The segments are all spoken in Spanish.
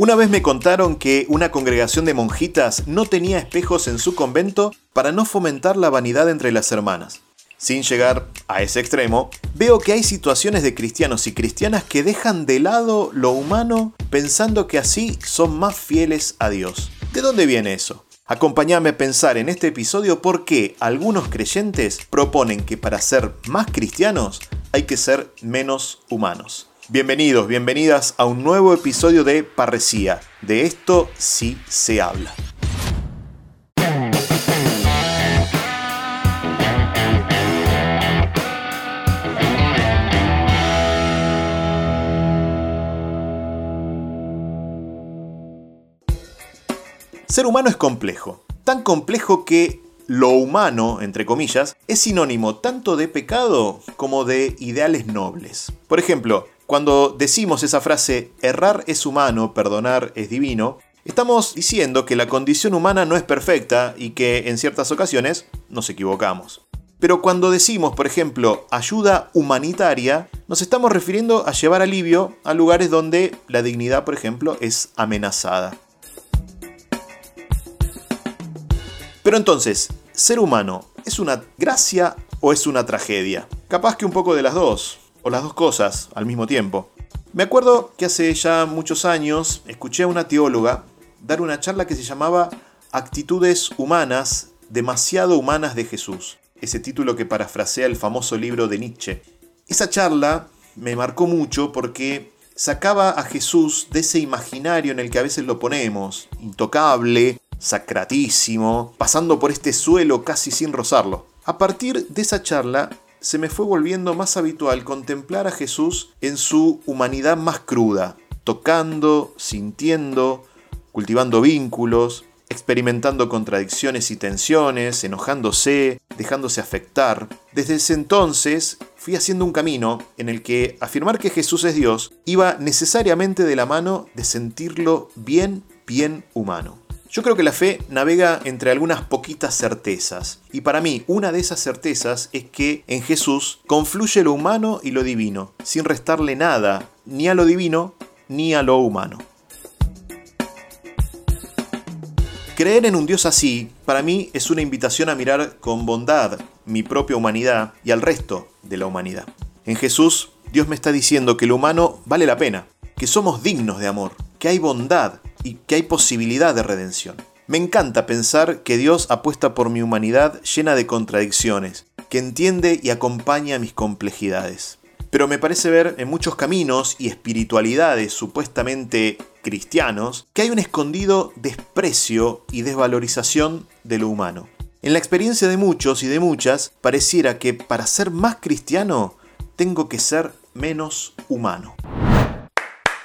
Una vez me contaron que una congregación de monjitas no tenía espejos en su convento para no fomentar la vanidad entre las hermanas. Sin llegar a ese extremo, veo que hay situaciones de cristianos y cristianas que dejan de lado lo humano pensando que así son más fieles a Dios. ¿De dónde viene eso? Acompáñame a pensar en este episodio por qué algunos creyentes proponen que para ser más cristianos hay que ser menos humanos. Bienvenidos, bienvenidas a un nuevo episodio de Parresía. De esto sí se habla. Ser humano es complejo, tan complejo que lo humano, entre comillas, es sinónimo tanto de pecado como de ideales nobles. Por ejemplo, cuando decimos esa frase, errar es humano, perdonar es divino, estamos diciendo que la condición humana no es perfecta y que en ciertas ocasiones nos equivocamos. Pero cuando decimos, por ejemplo, ayuda humanitaria, nos estamos refiriendo a llevar alivio a lugares donde la dignidad, por ejemplo, es amenazada. Pero entonces, ¿ser humano es una gracia o es una tragedia? Capaz que un poco de las dos o las dos cosas al mismo tiempo. Me acuerdo que hace ya muchos años escuché a una teóloga dar una charla que se llamaba Actitudes humanas, demasiado humanas de Jesús, ese título que parafrasea el famoso libro de Nietzsche. Esa charla me marcó mucho porque sacaba a Jesús de ese imaginario en el que a veces lo ponemos, intocable, sacratísimo, pasando por este suelo casi sin rozarlo. A partir de esa charla se me fue volviendo más habitual contemplar a Jesús en su humanidad más cruda, tocando, sintiendo, cultivando vínculos, experimentando contradicciones y tensiones, enojándose, dejándose afectar. Desde ese entonces fui haciendo un camino en el que afirmar que Jesús es Dios iba necesariamente de la mano de sentirlo bien, bien humano. Yo creo que la fe navega entre algunas poquitas certezas, y para mí una de esas certezas es que en Jesús confluye lo humano y lo divino, sin restarle nada, ni a lo divino ni a lo humano. Creer en un Dios así, para mí, es una invitación a mirar con bondad mi propia humanidad y al resto de la humanidad. En Jesús, Dios me está diciendo que lo humano vale la pena, que somos dignos de amor, que hay bondad y que hay posibilidad de redención. Me encanta pensar que Dios apuesta por mi humanidad llena de contradicciones, que entiende y acompaña mis complejidades. Pero me parece ver en muchos caminos y espiritualidades supuestamente cristianos que hay un escondido desprecio y desvalorización de lo humano. En la experiencia de muchos y de muchas, pareciera que para ser más cristiano tengo que ser menos humano.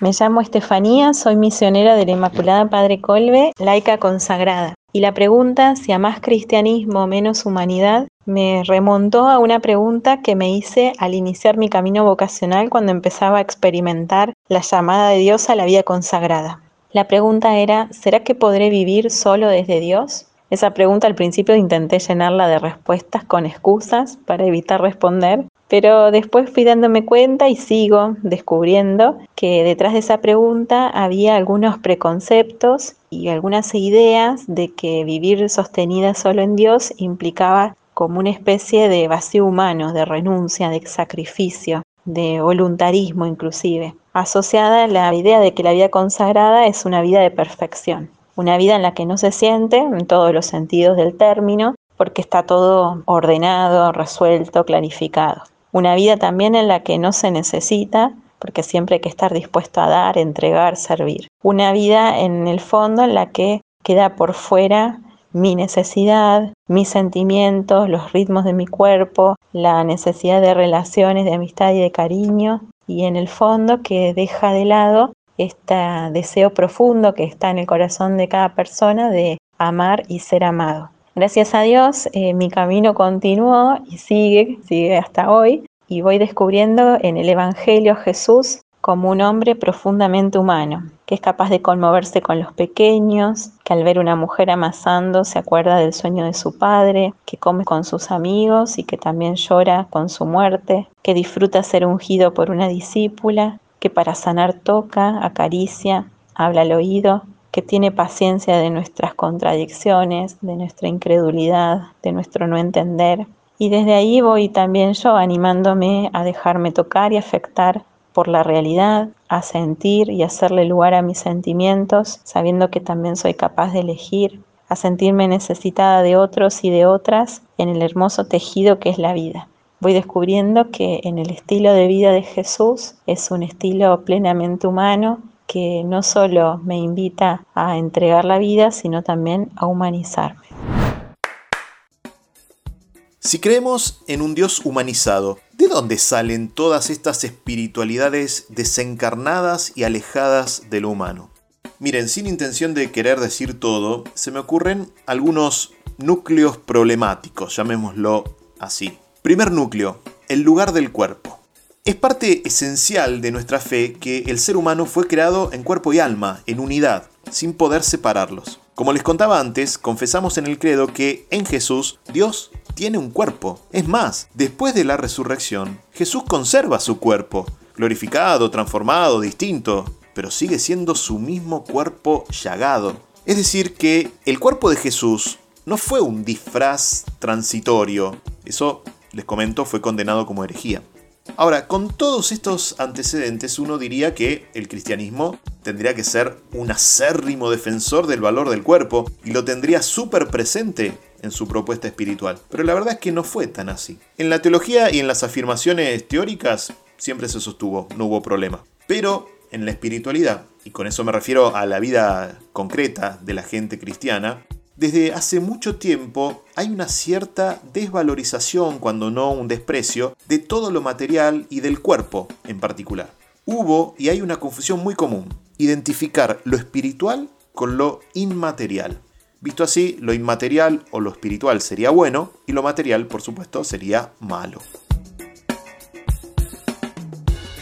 Me llamo Estefanía, soy misionera de la Inmaculada Padre Colbe, laica consagrada. Y la pregunta si a más cristianismo menos humanidad me remontó a una pregunta que me hice al iniciar mi camino vocacional cuando empezaba a experimentar la llamada de Dios a la vida consagrada. La pregunta era, ¿será que podré vivir solo desde Dios? Esa pregunta al principio intenté llenarla de respuestas con excusas para evitar responder, pero después fui dándome cuenta y sigo descubriendo que detrás de esa pregunta había algunos preconceptos y algunas ideas de que vivir sostenida solo en Dios implicaba como una especie de vacío humano, de renuncia, de sacrificio, de voluntarismo inclusive, asociada a la idea de que la vida consagrada es una vida de perfección, una vida en la que no se siente, en todos los sentidos del término, porque está todo ordenado, resuelto, clarificado. Una vida también en la que no se necesita, porque siempre hay que estar dispuesto a dar, entregar, servir. Una vida en el fondo en la que queda por fuera mi necesidad, mis sentimientos, los ritmos de mi cuerpo, la necesidad de relaciones, de amistad y de cariño, y en el fondo que deja de lado este deseo profundo que está en el corazón de cada persona de amar y ser amado. Gracias a Dios, eh, mi camino continuó y sigue, sigue hasta hoy, y voy descubriendo en el Evangelio a Jesús como un hombre profundamente humano, que es capaz de conmoverse con los pequeños, que al ver una mujer amasando se acuerda del sueño de su padre, que come con sus amigos y que también llora con su muerte, que disfruta ser ungido por una discípula, que para sanar toca, acaricia habla al oído, que tiene paciencia de nuestras contradicciones, de nuestra incredulidad, de nuestro no entender. Y desde ahí voy también yo animándome a dejarme tocar y afectar por la realidad, a sentir y hacerle lugar a mis sentimientos, sabiendo que también soy capaz de elegir, a sentirme necesitada de otros y de otras en el hermoso tejido que es la vida. Voy descubriendo que en el estilo de vida de Jesús es un estilo plenamente humano que no solo me invita a entregar la vida, sino también a humanizarme. Si creemos en un Dios humanizado, ¿de dónde salen todas estas espiritualidades desencarnadas y alejadas de lo humano? Miren, sin intención de querer decir todo, se me ocurren algunos núcleos problemáticos, llamémoslo así. Primer núcleo, el lugar del cuerpo. Es parte esencial de nuestra fe que el ser humano fue creado en cuerpo y alma, en unidad, sin poder separarlos. Como les contaba antes, confesamos en el credo que en Jesús Dios tiene un cuerpo. Es más, después de la resurrección, Jesús conserva su cuerpo, glorificado, transformado, distinto, pero sigue siendo su mismo cuerpo llagado. Es decir, que el cuerpo de Jesús no fue un disfraz transitorio. Eso, les comento, fue condenado como herejía. Ahora, con todos estos antecedentes, uno diría que el cristianismo tendría que ser un acérrimo defensor del valor del cuerpo y lo tendría súper presente en su propuesta espiritual. Pero la verdad es que no fue tan así. En la teología y en las afirmaciones teóricas siempre se sostuvo, no hubo problema. Pero en la espiritualidad, y con eso me refiero a la vida concreta de la gente cristiana, desde hace mucho tiempo hay una cierta desvalorización, cuando no un desprecio, de todo lo material y del cuerpo en particular. Hubo y hay una confusión muy común, identificar lo espiritual con lo inmaterial. Visto así, lo inmaterial o lo espiritual sería bueno y lo material, por supuesto, sería malo.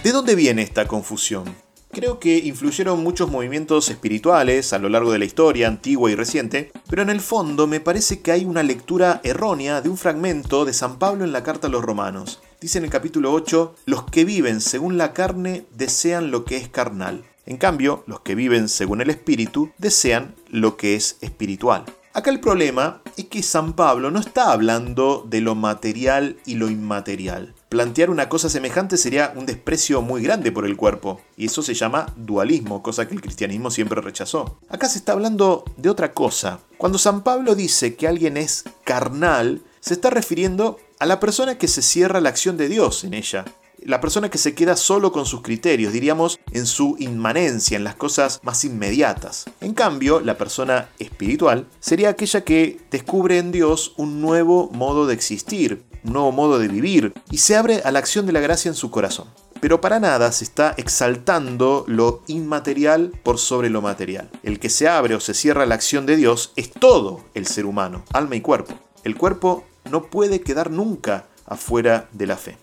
¿De dónde viene esta confusión? Creo que influyeron muchos movimientos espirituales a lo largo de la historia antigua y reciente, pero en el fondo me parece que hay una lectura errónea de un fragmento de San Pablo en la carta a los romanos. Dice en el capítulo 8, los que viven según la carne desean lo que es carnal. En cambio, los que viven según el espíritu desean lo que es espiritual. Acá el problema es que San Pablo no está hablando de lo material y lo inmaterial. Plantear una cosa semejante sería un desprecio muy grande por el cuerpo, y eso se llama dualismo, cosa que el cristianismo siempre rechazó. Acá se está hablando de otra cosa. Cuando San Pablo dice que alguien es carnal, se está refiriendo a la persona que se cierra la acción de Dios en ella la persona que se queda solo con sus criterios, diríamos en su inmanencia, en las cosas más inmediatas. En cambio, la persona espiritual sería aquella que descubre en Dios un nuevo modo de existir, un nuevo modo de vivir, y se abre a la acción de la gracia en su corazón. Pero para nada se está exaltando lo inmaterial por sobre lo material. El que se abre o se cierra a la acción de Dios es todo el ser humano, alma y cuerpo. El cuerpo no puede quedar nunca afuera de la fe.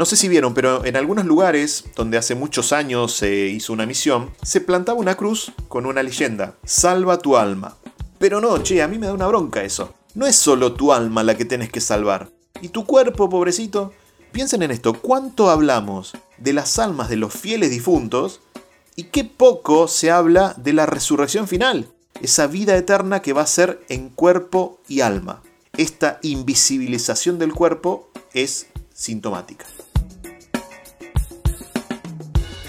No sé si vieron, pero en algunos lugares donde hace muchos años se hizo una misión, se plantaba una cruz con una leyenda, salva tu alma. Pero no, che, a mí me da una bronca eso. No es solo tu alma la que tienes que salvar. ¿Y tu cuerpo, pobrecito? Piensen en esto, ¿cuánto hablamos de las almas de los fieles difuntos y qué poco se habla de la resurrección final? Esa vida eterna que va a ser en cuerpo y alma. Esta invisibilización del cuerpo es sintomática.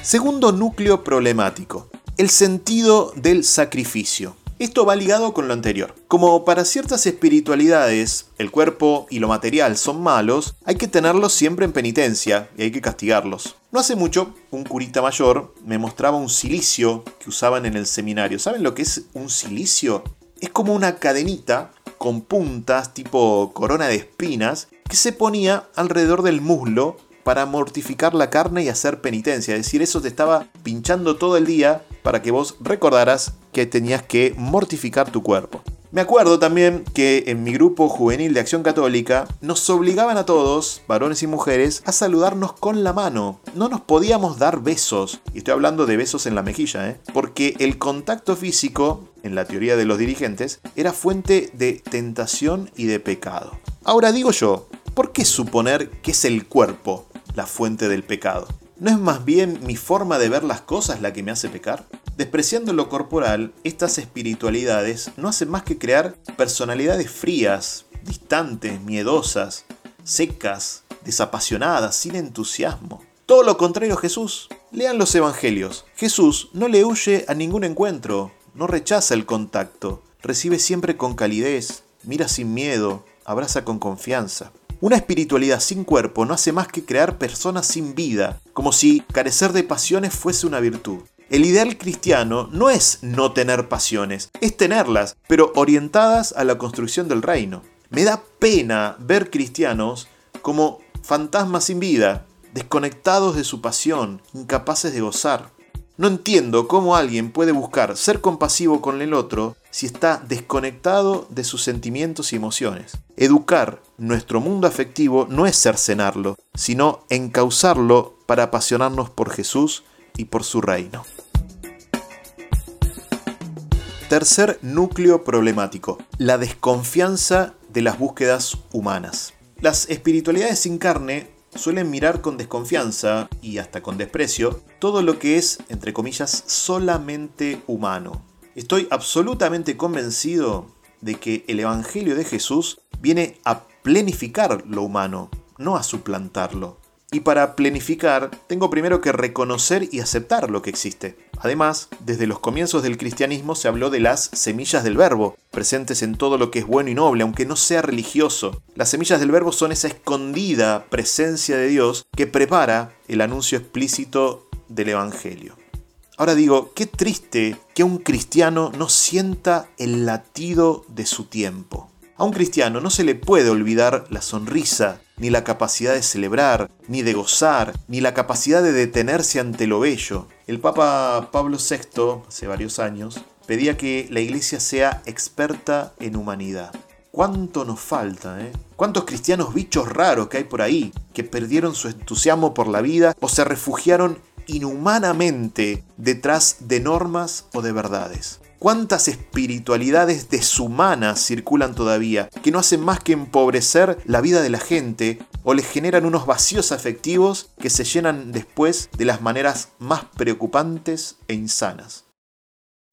Segundo núcleo problemático, el sentido del sacrificio. Esto va ligado con lo anterior. Como para ciertas espiritualidades el cuerpo y lo material son malos, hay que tenerlos siempre en penitencia y hay que castigarlos. No hace mucho, un curita mayor me mostraba un silicio que usaban en el seminario. ¿Saben lo que es un silicio? Es como una cadenita con puntas tipo corona de espinas que se ponía alrededor del muslo para mortificar la carne y hacer penitencia. Es decir, eso te estaba pinchando todo el día para que vos recordaras que tenías que mortificar tu cuerpo. Me acuerdo también que en mi grupo juvenil de Acción Católica nos obligaban a todos, varones y mujeres, a saludarnos con la mano. No nos podíamos dar besos, y estoy hablando de besos en la mejilla, ¿eh? porque el contacto físico, en la teoría de los dirigentes, era fuente de tentación y de pecado. Ahora digo yo, ¿por qué suponer que es el cuerpo la fuente del pecado? ¿No es más bien mi forma de ver las cosas la que me hace pecar? Despreciando lo corporal, estas espiritualidades no hacen más que crear personalidades frías, distantes, miedosas, secas, desapasionadas, sin entusiasmo. Todo lo contrario Jesús. Lean los evangelios. Jesús no le huye a ningún encuentro, no rechaza el contacto, recibe siempre con calidez, mira sin miedo, abraza con confianza. Una espiritualidad sin cuerpo no hace más que crear personas sin vida, como si carecer de pasiones fuese una virtud. El ideal cristiano no es no tener pasiones, es tenerlas, pero orientadas a la construcción del reino. Me da pena ver cristianos como fantasmas sin vida, desconectados de su pasión, incapaces de gozar. No entiendo cómo alguien puede buscar ser compasivo con el otro si está desconectado de sus sentimientos y emociones. Educar nuestro mundo afectivo no es cercenarlo, sino encauzarlo para apasionarnos por Jesús y por su reino. Tercer núcleo problemático, la desconfianza de las búsquedas humanas. Las espiritualidades sin carne suelen mirar con desconfianza y hasta con desprecio todo lo que es, entre comillas, solamente humano. Estoy absolutamente convencido de que el Evangelio de Jesús viene a plenificar lo humano, no a suplantarlo. Y para planificar, tengo primero que reconocer y aceptar lo que existe. Además, desde los comienzos del cristianismo se habló de las semillas del verbo, presentes en todo lo que es bueno y noble, aunque no sea religioso. Las semillas del verbo son esa escondida presencia de Dios que prepara el anuncio explícito del Evangelio. Ahora digo, qué triste que un cristiano no sienta el latido de su tiempo. A un cristiano no se le puede olvidar la sonrisa, ni la capacidad de celebrar, ni de gozar, ni la capacidad de detenerse ante lo bello. El Papa Pablo VI, hace varios años, pedía que la iglesia sea experta en humanidad. ¿Cuánto nos falta, eh? ¿Cuántos cristianos bichos raros que hay por ahí que perdieron su entusiasmo por la vida o se refugiaron inhumanamente detrás de normas o de verdades? ¿Cuántas espiritualidades deshumanas circulan todavía que no hacen más que empobrecer la vida de la gente o les generan unos vacíos afectivos que se llenan después de las maneras más preocupantes e insanas?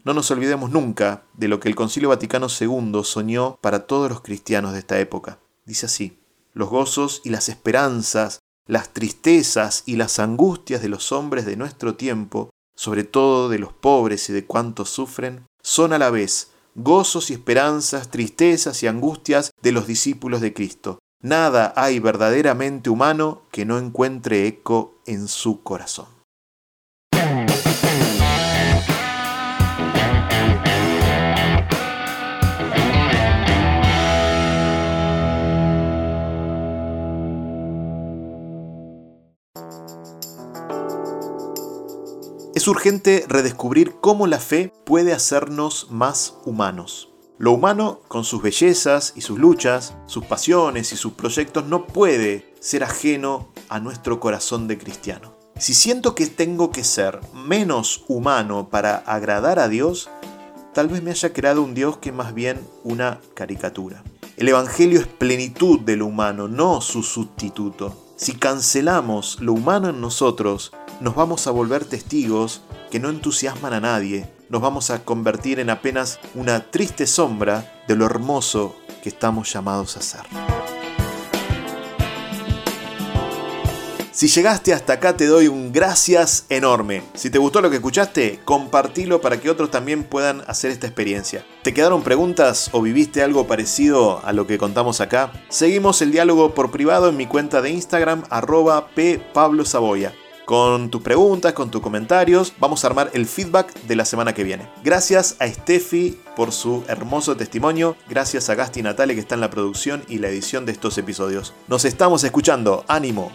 No nos olvidemos nunca de lo que el Concilio Vaticano II soñó para todos los cristianos de esta época. Dice así, los gozos y las esperanzas, las tristezas y las angustias de los hombres de nuestro tiempo, sobre todo de los pobres y de cuantos sufren, son a la vez gozos y esperanzas, tristezas y angustias de los discípulos de Cristo. Nada hay verdaderamente humano que no encuentre eco en su corazón. Es urgente redescubrir cómo la fe puede hacernos más humanos. Lo humano, con sus bellezas y sus luchas, sus pasiones y sus proyectos, no puede ser ajeno a nuestro corazón de cristiano. Si siento que tengo que ser menos humano para agradar a Dios, tal vez me haya creado un Dios que más bien una caricatura. El Evangelio es plenitud de lo humano, no su sustituto. Si cancelamos lo humano en nosotros, nos vamos a volver testigos que no entusiasman a nadie, nos vamos a convertir en apenas una triste sombra de lo hermoso que estamos llamados a ser. Si llegaste hasta acá te doy un gracias enorme. Si te gustó lo que escuchaste, compartilo para que otros también puedan hacer esta experiencia. ¿Te quedaron preguntas o viviste algo parecido a lo que contamos acá? Seguimos el diálogo por privado en mi cuenta de Instagram arroba ppablosaboya. Con tus preguntas, con tus comentarios, vamos a armar el feedback de la semana que viene. Gracias a Steffi por su hermoso testimonio. Gracias a Gasti Natale que está en la producción y la edición de estos episodios. Nos estamos escuchando. ¡Ánimo!